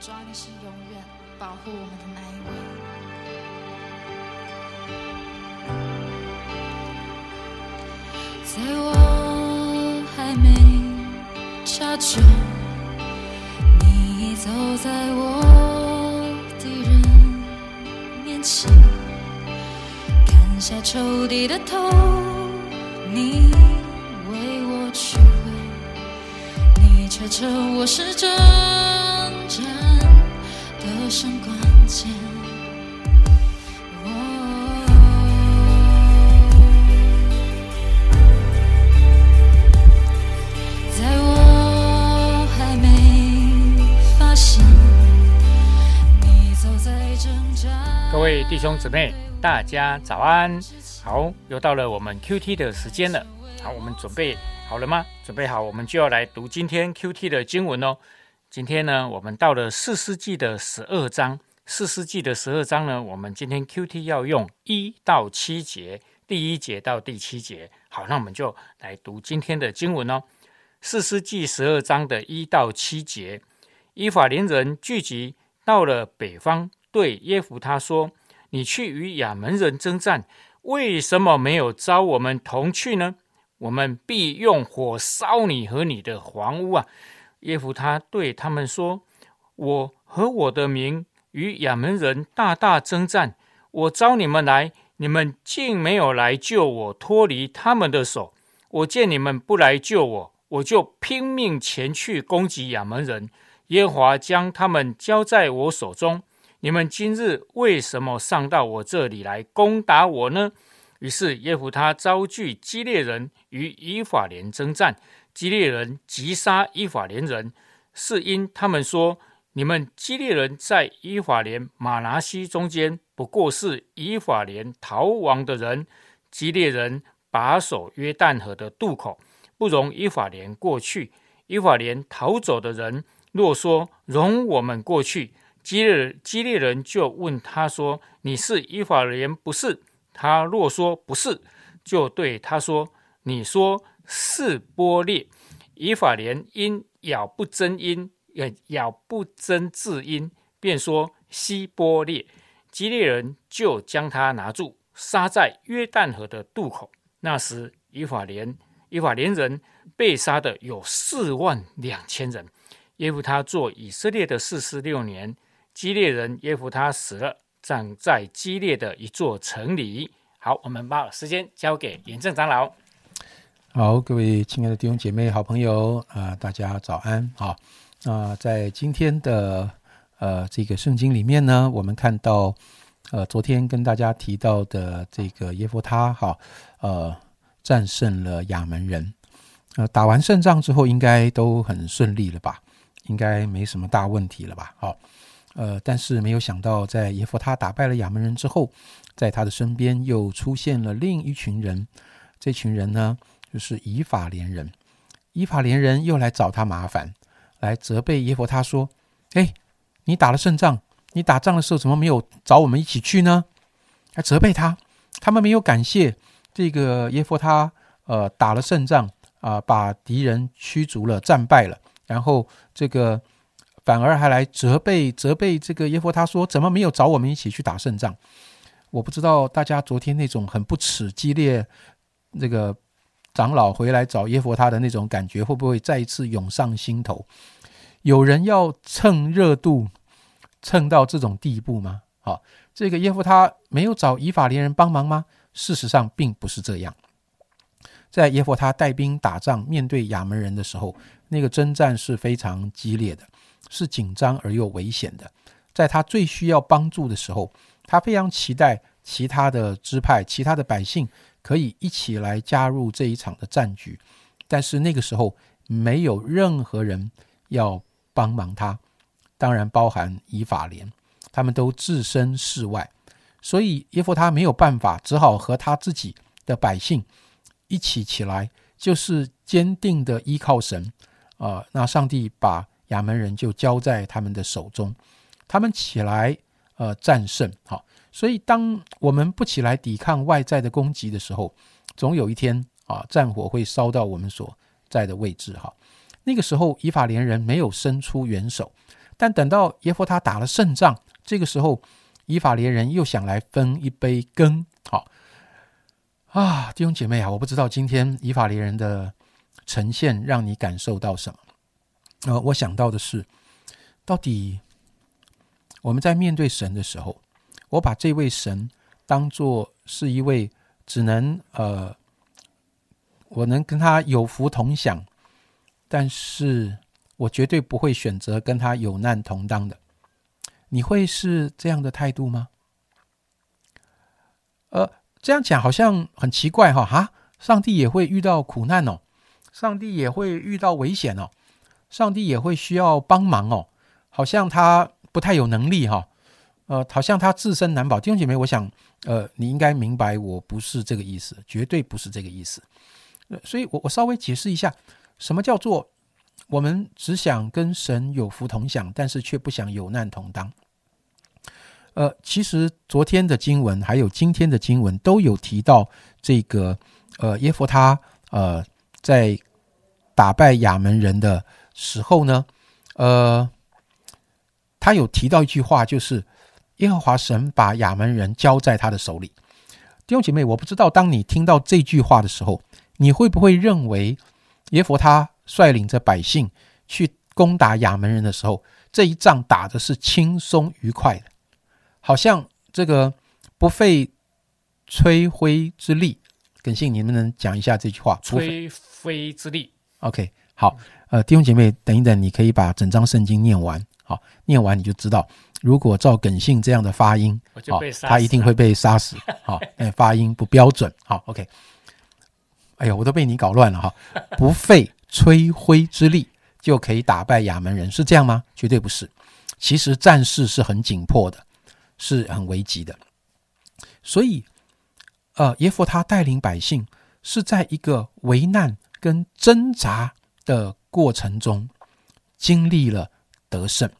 主啊，你是永远保护我们的那一位。在我还没察觉，你已走在我敌人面前，砍下仇敌的头，你为我取回，你却称我是征各位弟兄姊妹，大家早安！好，又到了我们 QT 的时间了。好，我们准备好了吗？准备好，我们就要来读今天 QT 的经文哦。今天呢，我们到了四世纪的十二章。四世纪的十二章呢，我们今天 QT 要用一到七节，第一节到第七节。好，那我们就来读今天的经文哦。四世纪十二章的一到七节，以法莲人聚集到了北方，对耶夫他说：“你去与亚门人征战，为什么没有招我们同去呢？我们必用火烧你和你的房屋啊！”耶夫他对他们说：“我和我的民与亚门人大大征战，我招你们来，你们竟没有来救我，脱离他们的手。我见你们不来救我，我就拼命前去攻击亚门人。耶和华将他们交在我手中。你们今日为什么上到我这里来攻打我呢？”于是耶夫他招聚基列人与以法莲征战。基列人击杀伊法连人，是因他们说：“你们基列人在伊法连、马拿西中间，不过是以法连逃亡的人。基列人把守约旦河的渡口，不容伊法连过去。伊法连逃走的人若说容我们过去，基列基列人就问他说：‘你是伊法连不是？’他若说不是，就对他说：‘你说。’是波列，以法莲因咬不真音，呃，咬不真字音，便说西波列。基列人就将他拿住，杀在约旦河的渡口。那时，以法莲以法莲人被杀的有四万两千人。耶夫他做以色列的四十六年，基列人耶夫他死了，葬在基列的一座城里。好，我们把时间交给严正长老。好，各位亲爱的弟兄姐妹、好朋友啊，大家早安！好，那在今天的呃这个圣经里面呢，我们看到呃昨天跟大家提到的这个耶夫他哈呃战胜了亚门人，呃打完胜仗之后应该都很顺利了吧？应该没什么大问题了吧？好，呃但是没有想到，在耶夫他打败了亚门人之后，在他的身边又出现了另一群人，这群人呢？就是以法连人，以法连人又来找他麻烦，来责备耶佛他说：“哎，你打了胜仗，你打仗的时候怎么没有找我们一起去呢？”来责备他，他们没有感谢这个耶佛他，呃，打了胜仗啊，把敌人驱逐了，战败了，然后这个反而还来责备责备这个耶佛他说：“怎么没有找我们一起去打胜仗？”我不知道大家昨天那种很不耻激烈那个。长老回来找耶佛他的那种感觉，会不会再一次涌上心头？有人要蹭热度，蹭到这种地步吗？好，这个耶夫他没有找以法连人帮忙吗？事实上并不是这样。在耶夫他带兵打仗，面对亚门人的时候，那个征战是非常激烈的，是紧张而又危险的。在他最需要帮助的时候，他非常期待其他的支派、其他的百姓。可以一起来加入这一场的战局，但是那个时候没有任何人要帮忙他，当然包含以法莲，他们都置身事外，所以耶夫他没有办法，只好和他自己的百姓一起起来，就是坚定的依靠神啊。那上帝把亚门人就交在他们的手中，他们起来呃战胜，好。所以，当我们不起来抵抗外在的攻击的时候，总有一天啊，战火会烧到我们所在的位置。哈，那个时候，以法连人没有伸出援手，但等到耶弗他打了胜仗，这个时候以法莲人又想来分一杯羹。好啊，弟兄姐妹啊，我不知道今天以法莲人的呈现让你感受到什么。呃，我想到的是，到底我们在面对神的时候，我把这位神当做是一位只能呃，我能跟他有福同享，但是。我绝对不会选择跟他有难同当的。你会是这样的态度吗？呃，这样讲好像很奇怪哈哈！上帝也会遇到苦难哦，上帝也会遇到危险哦，上帝也会需要帮忙哦，好像他不太有能力哈。呃，好像他自身难保。弟兄姐妹，我想，呃，你应该明白，我不是这个意思，绝对不是这个意思。所以我我稍微解释一下，什么叫做。我们只想跟神有福同享，但是却不想有难同当。呃，其实昨天的经文还有今天的经文都有提到这个，呃，耶弗他呃在打败亚门人的时候呢，呃，他有提到一句话，就是耶和华神把亚门人交在他的手里。弟兄姐妹，我不知道当你听到这句话的时候，你会不会认为耶佛他？率领着百姓去攻打亚门人的时候，这一仗打的是轻松愉快的，好像这个不费吹灰之力。耿信，你能不能讲一下这句话？吹灰之力。OK，好，呃，弟兄姐妹，等一等，你可以把整张圣经念完。好，念完你就知道，如果照耿姓这样的发音，好，他一定会被杀死。好，哎，发音不标准。好，OK。哎呀，我都被你搞乱了哈，不费。吹灰之力就可以打败亚门人，是这样吗？绝对不是。其实战事是很紧迫的，是很危急的。所以，呃，耶弗他带领百姓是在一个危难跟挣扎的过程中经历了得胜。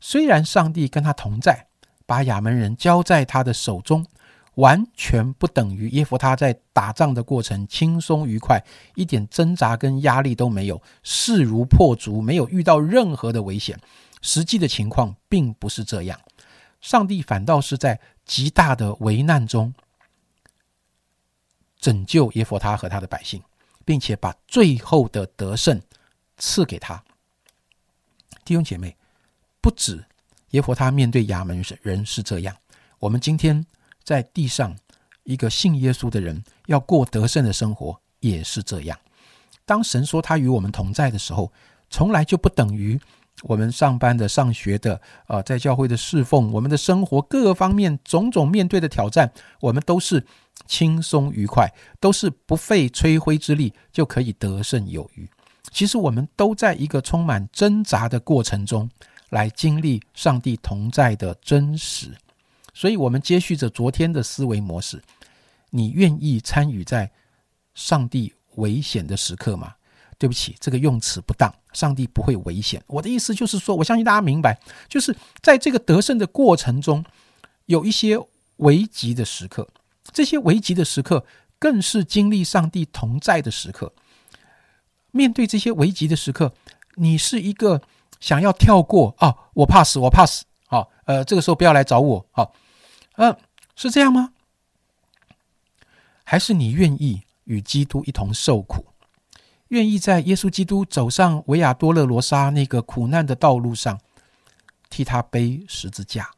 虽然上帝跟他同在，把亚门人交在他的手中。完全不等于耶弗他在打仗的过程轻松愉快，一点挣扎跟压力都没有，势如破竹，没有遇到任何的危险。实际的情况并不是这样，上帝反倒是在极大的危难中拯救耶弗他和他的百姓，并且把最后的得胜赐给他。弟兄姐妹，不止耶弗他面对亚门人是这样，我们今天。在地上，一个信耶稣的人要过得胜的生活，也是这样。当神说他与我们同在的时候，从来就不等于我们上班的、上学的、呃，在教会的侍奉，我们的生活各个方面种种面对的挑战，我们都是轻松愉快，都是不费吹灰之力就可以得胜有余。其实我们都在一个充满挣扎的过程中，来经历上帝同在的真实。所以，我们接续着昨天的思维模式。你愿意参与在上帝危险的时刻吗？对不起，这个用词不当。上帝不会危险。我的意思就是说，我相信大家明白，就是在这个得胜的过程中，有一些危急的时刻。这些危急的时刻，更是经历上帝同在的时刻。面对这些危急的时刻，你是一个想要跳过啊？我怕死，我怕死。好，呃，这个时候不要来找我。好。嗯，是这样吗？还是你愿意与基督一同受苦，愿意在耶稣基督走上维亚多勒罗莎那个苦难的道路上，替他背十字架？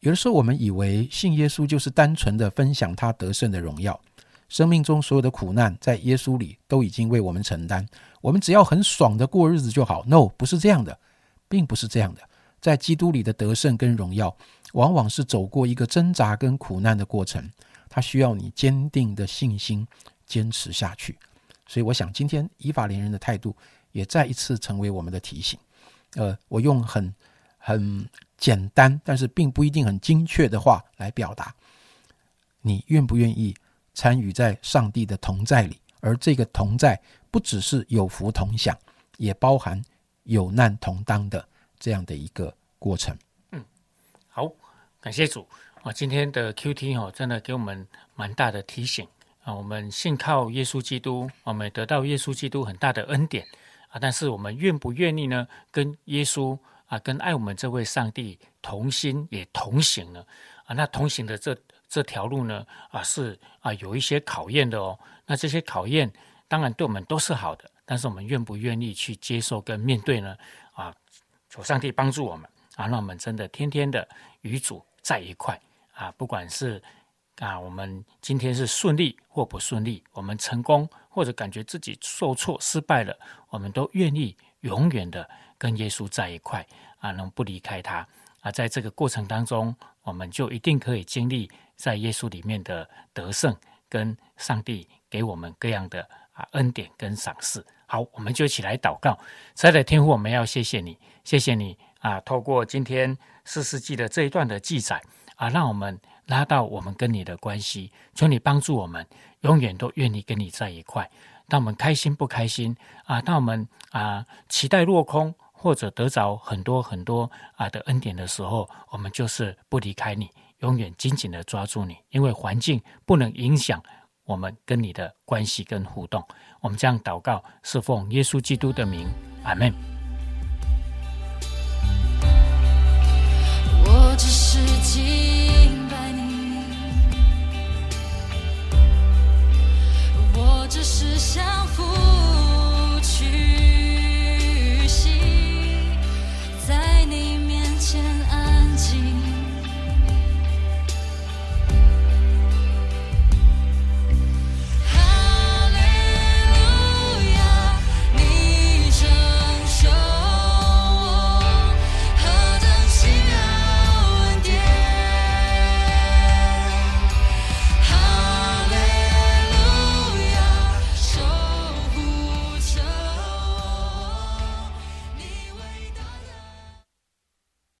有的时候，我们以为信耶稣就是单纯的分享他得胜的荣耀，生命中所有的苦难在耶稣里都已经为我们承担，我们只要很爽的过日子就好。No，不是这样的，并不是这样的。在基督里的得胜跟荣耀，往往是走过一个挣扎跟苦难的过程，它需要你坚定的信心坚持下去。所以，我想今天以法连人的态度也再一次成为我们的提醒。呃，我用很很简单，但是并不一定很精确的话来表达：你愿不愿意参与在上帝的同在里？而这个同在，不只是有福同享，也包含有难同当的。这样的一个过程，嗯，好，感谢主啊！今天的 Q T 哦，真的给我们蛮大的提醒啊！我们信靠耶稣基督，我们得到耶稣基督很大的恩典啊，但是我们愿不愿意呢？跟耶稣啊，跟爱我们这位上帝同心也同行呢？啊，那同行的这这条路呢，啊是啊有一些考验的哦。那这些考验当然对我们都是好的，但是我们愿不愿意去接受跟面对呢？啊，求上帝帮助我们啊，让我们真的天天的与主在一块啊，不管是。啊，我们今天是顺利或不顺利，我们成功或者感觉自己受挫失败了，我们都愿意永远的跟耶稣在一块啊，能不离开他啊。在这个过程当中，我们就一定可以经历在耶稣里面的得胜，跟上帝给我们各样的啊恩典跟赏赐。好，我们就一起来祷告，亲爱的天父，我们要谢谢你，谢谢你啊，透过今天四世纪的这一段的记载啊，让我们。拉到我们跟你的关系，求你帮助我们，永远都愿意跟你在一块。当我们开心不开心啊，当我们啊期待落空，或者得着很多很多啊的恩典的时候，我们就是不离开你，永远紧紧的抓住你，因为环境不能影响我们跟你的关系跟互动。我们这样祷告，是奉耶稣基督的名，阿门。